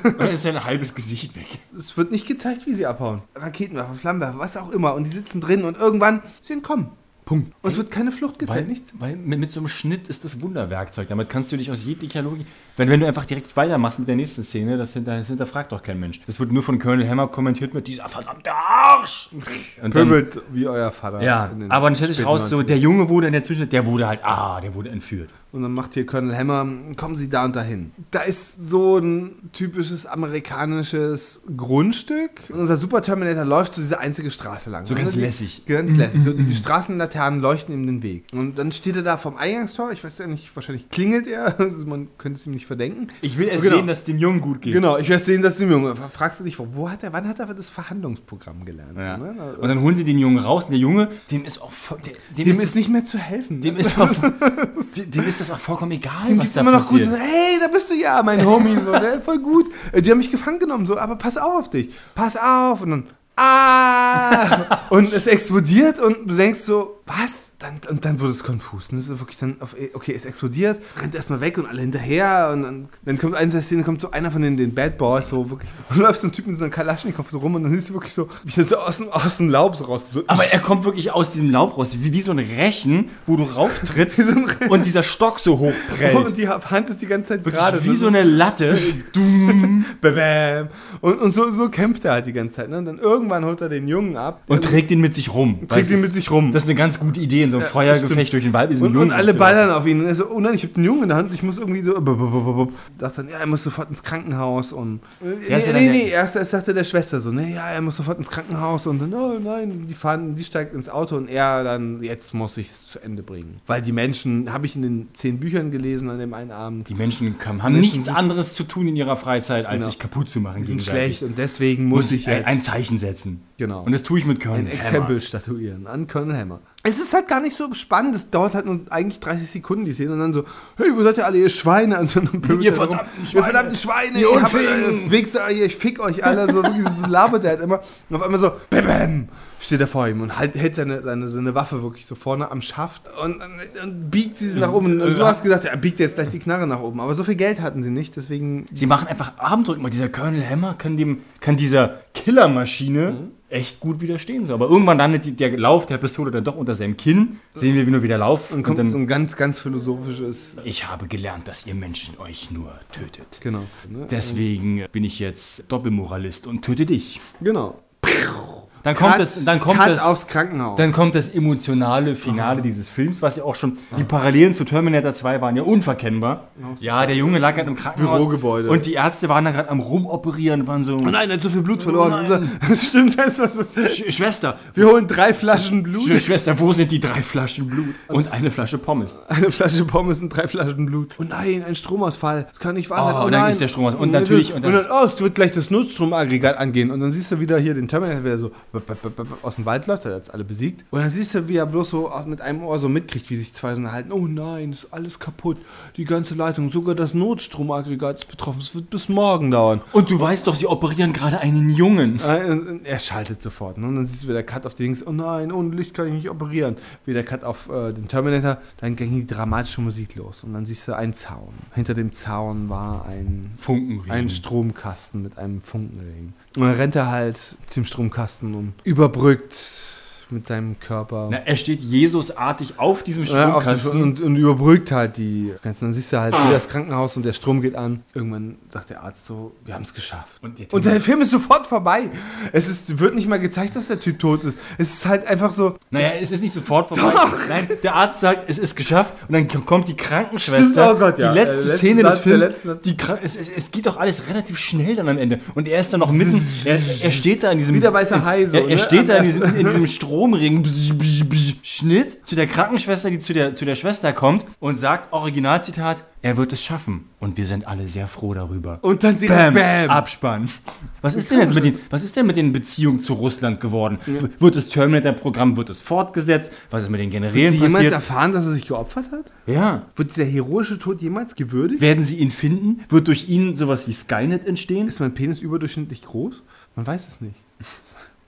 Und dann ist sein halbes Gesicht weg. Es wird nicht gezeigt, wie sie abhauen. Raketenwerfer, Flammenwerfer, was auch immer. Und die sitzen drin und irgendwann, sie entkommen. Punkt. Und es wird keine Flucht gezeigt, Weil, nichts. weil mit, mit so einem Schnitt ist das Wunderwerkzeug. Damit kannst du dich aus jeglicher Logik. Wenn, wenn du einfach direkt weitermachst mit der nächsten Szene, das, hinter, das hinterfragt doch kein Mensch. Das wird nur von Colonel Hammer kommentiert mit dieser verdammte Arsch. Und dann, Pöbelt wie euer Vater. ja, aber dann stellt sich raus, so 90ern. der Junge wurde in der Zwischenzeit, der wurde halt, ah, der wurde entführt. Und dann macht hier Colonel Hammer, kommen Sie da und dahin. Da ist so ein typisches amerikanisches Grundstück. Und unser Super Terminator läuft so diese einzige Straße lang. So ganz lässig. Ganz lässig. So, die, die Straßenlaternen leuchten ihm den Weg. Und dann steht er da vom Eingangstor. Ich weiß ja nicht, wahrscheinlich klingelt er. Also man könnte es ihm nicht verdenken. Ich will erst Genau. sehen, dass es dem Jungen gut geht. Genau, ich werde sehen, dass dem Junge. Fragst du dich, wo, hat er, wann hat er das Verhandlungsprogramm gelernt? Ja. Ne? Und dann holen sie den Jungen raus und der Junge, dem ist auch voll, der, dem, Dem ist, ist nicht mehr zu helfen. dem ist auch, dem, dem ist das auch vollkommen egal, Dem was da immer noch gut. passiert. So, hey, da bist du ja, mein Homie. So, ne? Voll gut. Äh, Die haben mich gefangen genommen, so, aber pass auf auf dich. Pass auf. Und dann, ah! und es explodiert und du denkst so, was? Dann, und dann wird es konfus. Das ist wirklich dann, auf, okay, es explodiert, rennt erstmal weg und alle hinterher. Und dann, dann kommt eine Szene, kommt so einer von den, den Bad Boys, so wirklich so, und läuft so ein Typ mit so einem Kalaschnikow so rum und dann siehst du wirklich so, wie er so aus dem, aus dem Laub so raus. So, Aber er kommt wirklich aus diesem Laub raus, wie, wie so ein Rechen, wo du rauftrittst so und dieser Stock so hoch prellt. und die Hand ist die ganze Zeit gerade. wie ne? so eine Latte. Dumm. Bam. Und, und so, so kämpft er halt die ganze Zeit. Ne? Und dann irgendwann holt er den Jungen ab. Und trägt ihn mit sich rum. Trägt ihn mit sich rum. Das ist eine ganz gute Idee, in so einem Feuergefecht durch den Wald. und, Jungen und alle ballern auf ihn. Und er so, oh nein, ich habe den Jungen in der Hand, ich muss irgendwie so. Sagt dann, ja, er muss sofort ins Krankenhaus. Und. Äh, Ja, nee, ja nee, nee, der- erst, erst sagte der Schwester so, nee, ja, er muss sofort ins Krankenhaus. Und dann, oh nein, die fahren, die steigt ins Auto und er dann, jetzt muss ich es zu Ende bringen. Weil die Menschen, habe ich in den zehn Büchern gelesen an dem einen Abend, Die Menschen haben Menschen nichts anderes zu tun in ihrer Freizeit, als Genau. sich kaputt zu machen. die sind schlecht und deswegen muss ich ein, jetzt ein Zeichen setzen. Genau. Und das tue ich mit Colonel ein Hammer. Exempel statuieren an Colonel Hammer. Es ist halt gar nicht so spannend, es dauert halt nur eigentlich 30 Sekunden, die Szene, und dann so, hey, wo seid ihr alle, ihr Schweine? Und dann pöbelt Ihr er verdammten Ihr Schweine. verdammten Schweine, Ihr ihr habt, Unfähigen. äh, Wichser, ihr, ich fick euch alle, so wirklich so, so labert er halt immer. Und auf einmal so, bam, bam, steht er vor ihm und halt, hält seine, seine, seine Waffe wirklich so vorne am Schaft und, und, und biegt sie nach oben. Und du hast gesagt, er biegt jetzt gleich die Knarre nach oben. Aber so viel Geld hatten sie nicht, deswegen Sie machen einfach Armdrücken. Mal dieser Colonel Hammer kann, dem, kann dieser Killermaschine Mhm. Echt gut widerstehen. So. Aber irgendwann landet der Lauf der Pistole dann doch unter seinem Kinn. Sehen wir nur wieder Lauf. und kommt dann, so ein ganz, ganz philosophisches, ich habe gelernt, dass ihr Menschen euch nur tötet. genau. Ne? Deswegen bin ich jetzt Doppelmoralist und töte dich. Genau. Dann kommt Cut- es, dann kommt Cut es, aufs Krankenhaus. dann kommt das emotionale Finale dieses Films, was ja auch schon, die Parallelen zu Terminator 2 waren ja unverkennbar. Ja, der Junge lag halt im Krankenhaus. Bürogebäude. Und die Ärzte waren dann gerade am Rumoperieren, waren so, Oh nein, er hat so viel Blut verloren. Unser, das stimmt, das ist was so. Sch Schwester, Wir holen drei Flaschen Blut. Sch Schwester, wo sind die drei Flaschen Blut? Und eine Flasche Pommes. Eine Flasche Pommes und drei Flaschen Blut. Oh nein, ein Stromausfall. Das kann nicht wahr sein. Oh, Oh, und dann nein. ist der Stromausfall. Und natürlich- Und und dann, das- oh, es wird gleich das Notstromaggregat angehen. Und dann siehst du wieder hier den Terminator, der so aus dem Wald läuft, der hat jetzt alle besiegt. Und dann siehst du, wie er bloß so mit einem Ohr so mitkriegt, wie sich zwei so halten. Oh nein, ist alles kaputt. Die ganze Leitung, sogar das Notstromaggregat ist betroffen. Es wird bis morgen dauern. Und du weißt doch, sie operieren gerade einen Jungen. Er schaltet sofort. Ne? Und dann siehst du wieder Cut auf die Dings. Oh nein, ohne Licht kann ich nicht operieren. Wieder Cut auf äh, den Terminator. Dann ging die dramatische Musik los. Und dann siehst du einen Zaun. Hinter dem Zaun war ein, Funkenregen. ein Stromkasten mit einem Funkenring. Und dann rennt er halt zum Stromkasten und überbrückt mit seinem Körper. Na, er steht Jesusartig auf diesem Ja, Stromkasten. und, und überbrückt halt die Grenzen. Dann siehst du halt wieder das Krankenhaus und der Strom geht an. Irgendwann sagt der Arzt so, wir haben es geschafft. Und der Und der Film ist sofort vorbei. Es ist, wird nicht mal gezeigt, dass der Typ tot ist. Es ist halt einfach so. Naja, es ist nicht sofort vorbei. Nein, der Arzt sagt, es ist geschafft. Und dann kommt die Krankenschwester. Stimmt, oh Gott, ja. Die letzte Äh, letzte Szene Satz, des Films. letzte. Die es, es, es geht doch alles relativ schnell dann am Ende. Und er ist dann noch mitten. Er, er steht da in diesem. Wie der weiße Hai so, Er, er ne? steht da in diesem, in diesem Stromring. Schnitt zu der Krankenschwester, die zu der, zu der Schwester kommt und sagt: Originalzitat, er wird es schaffen. Und wir sind alle sehr froh darüber. Und dann sieht Bam, Bam. Abspann. Was ist denn jetzt mit den, was ist denn mit den Beziehungen zu Russland geworden? W- Wird das Terminator-Programm, wird es fortgesetzt? Was ist mit den Wird Generälen sie jemals erfahren, dass er sich geopfert hat? Ja. Wird dieser heroische Tod jemals gewürdigt? Werden sie ihn finden? Wird durch ihn sowas wie Skynet entstehen? Ist mein Penis überdurchschnittlich groß? Man weiß es nicht.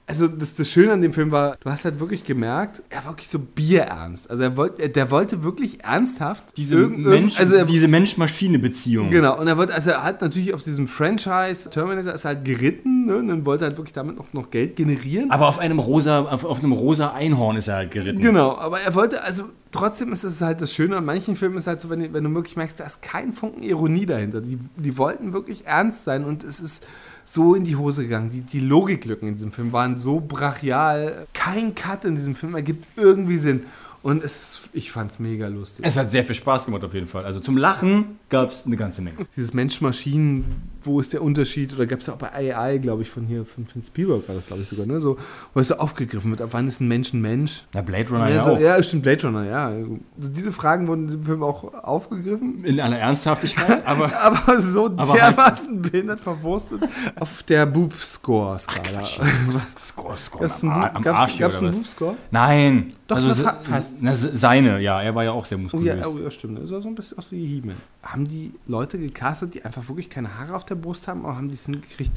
Also das, das Schöne an dem Film war, du hast halt wirklich gemerkt, er war wirklich so bierernst. Also er wollte, der wollte wirklich ernsthaft Diese, Mensch, also er, diese Mensch-Maschine-Beziehung. Genau, und er wollte, also er hat natürlich auf diesem Franchise Terminator ist halt geritten, ne, und dann wollte er halt wirklich damit noch, noch Geld generieren. Aber auf einem rosa, auf, auf einem rosa Einhorn ist er halt geritten. Genau, aber er wollte, also trotzdem ist es halt das Schöne an manchen Filmen ist halt so, wenn, du- wenn du wirklich merkst, da ist kein Funken Ironie dahinter. Die, die wollten wirklich ernst sein und es ist so in die Hose gegangen. Die, die Logiklücken in diesem Film waren so brachial. Kein Cut in diesem Film ergibt irgendwie Sinn. Und es ich fand es mega lustig. Es hat sehr viel Spaß gemacht auf jeden Fall. Also zum Lachen gab es eine ganze Menge. Dieses Mensch-Maschinen, wo ist der Unterschied? Oder gab es ja auch bei AI, glaube ich, von hier, von, von Spielberg war das, glaube ich, sogar, ne? So, wo es so aufgegriffen wird, ab wann ist ein Mensch ein Mensch? Na, Blade Runner Ja, ja, so, auch. ja, stimmt, Blade Runner, ja. Also diese Fragen wurden in diesem Film auch aufgegriffen. In aller Ernsthaftigkeit, aber aber so Aber dermaßen behindert verwurstet auf der Boob-Score-Skala. Score, Score Gab's am, einen, Ar- am Arsch gab's oder einen? Boob-Score? Nein. Doch, also das fast. na, se- seine, ja, er war ja auch sehr Oh muskulös. ja, oh ja, stimmt. Das sah so ein bisschen aus wie He-Man. Haben die Leute gecastet, die einfach wirklich keine Haare auf der Brust haben, oder haben die es hingekriegt?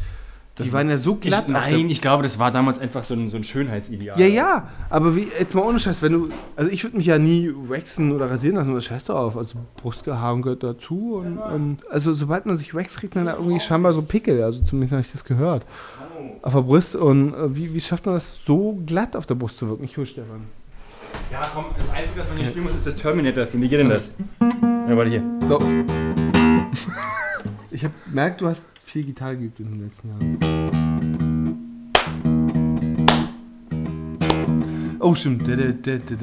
Die waren ja so glatt. ich, nein, ich glaube, das war damals einfach so ein, so ein Schönheitsideal. Ja, ja, aber wie, jetzt mal ohne Scheiß, wenn du, also ich würde mich ja nie waxen oder rasieren lassen, das scheiß doch auf. Also Brustgehaaren gehört dazu und, und also sobald man sich wächst, kriegt man da irgendwie scheinbar so Pickel, also zumindest habe ich das gehört. Auf der Brust und äh, wie, wie schafft man das so glatt auf der Brust zu wirken? Ich hol Stefan. Ja, komm, das Einzige, was man hier spielen muss, ist das Terminator-Theme. Wie geht denn das? Ja, warte hier. So. Ich habe merkt, du hast viel Gitarre geübt in den letzten Jahren. Oh, stimmt. Da, da, da, da,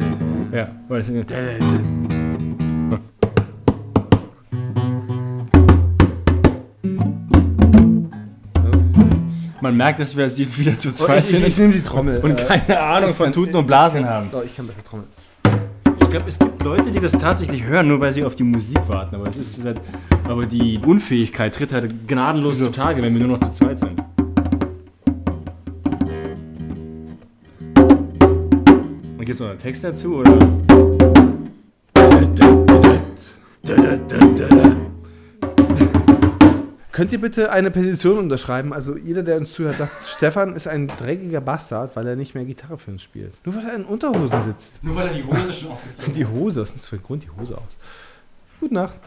da. Ja, warte. Da, da, da. Man merkt, dass wir jetzt die wieder zu Oh, zweit ich, ich, ich sind nehme die Trommel. und äh, keine Ahnung von kann- Tuten und Blasen haben. Oh, ich kann besser Trommel. Ich glaube, es gibt Leute, die das tatsächlich hören, nur weil sie auf die Musik warten. Aber, es ist halt, aber die Unfähigkeit tritt halt gnadenlos Wieso? zutage, wenn wir nur noch zu zweit sind. Und gibt es noch einen Text dazu? Oder? Könnt ihr bitte eine Petition unterschreiben? Also jeder, der uns zuhört, sagt, Stefan ist ein dreckiger Bastard, weil er nicht mehr Gitarre für uns spielt. Nur weil er in Unterhosen sitzt. Nur weil er die Hose schon aussitzt. Die Hose, was ist denn das für ein Grund, die Hose aus? Gute Nacht.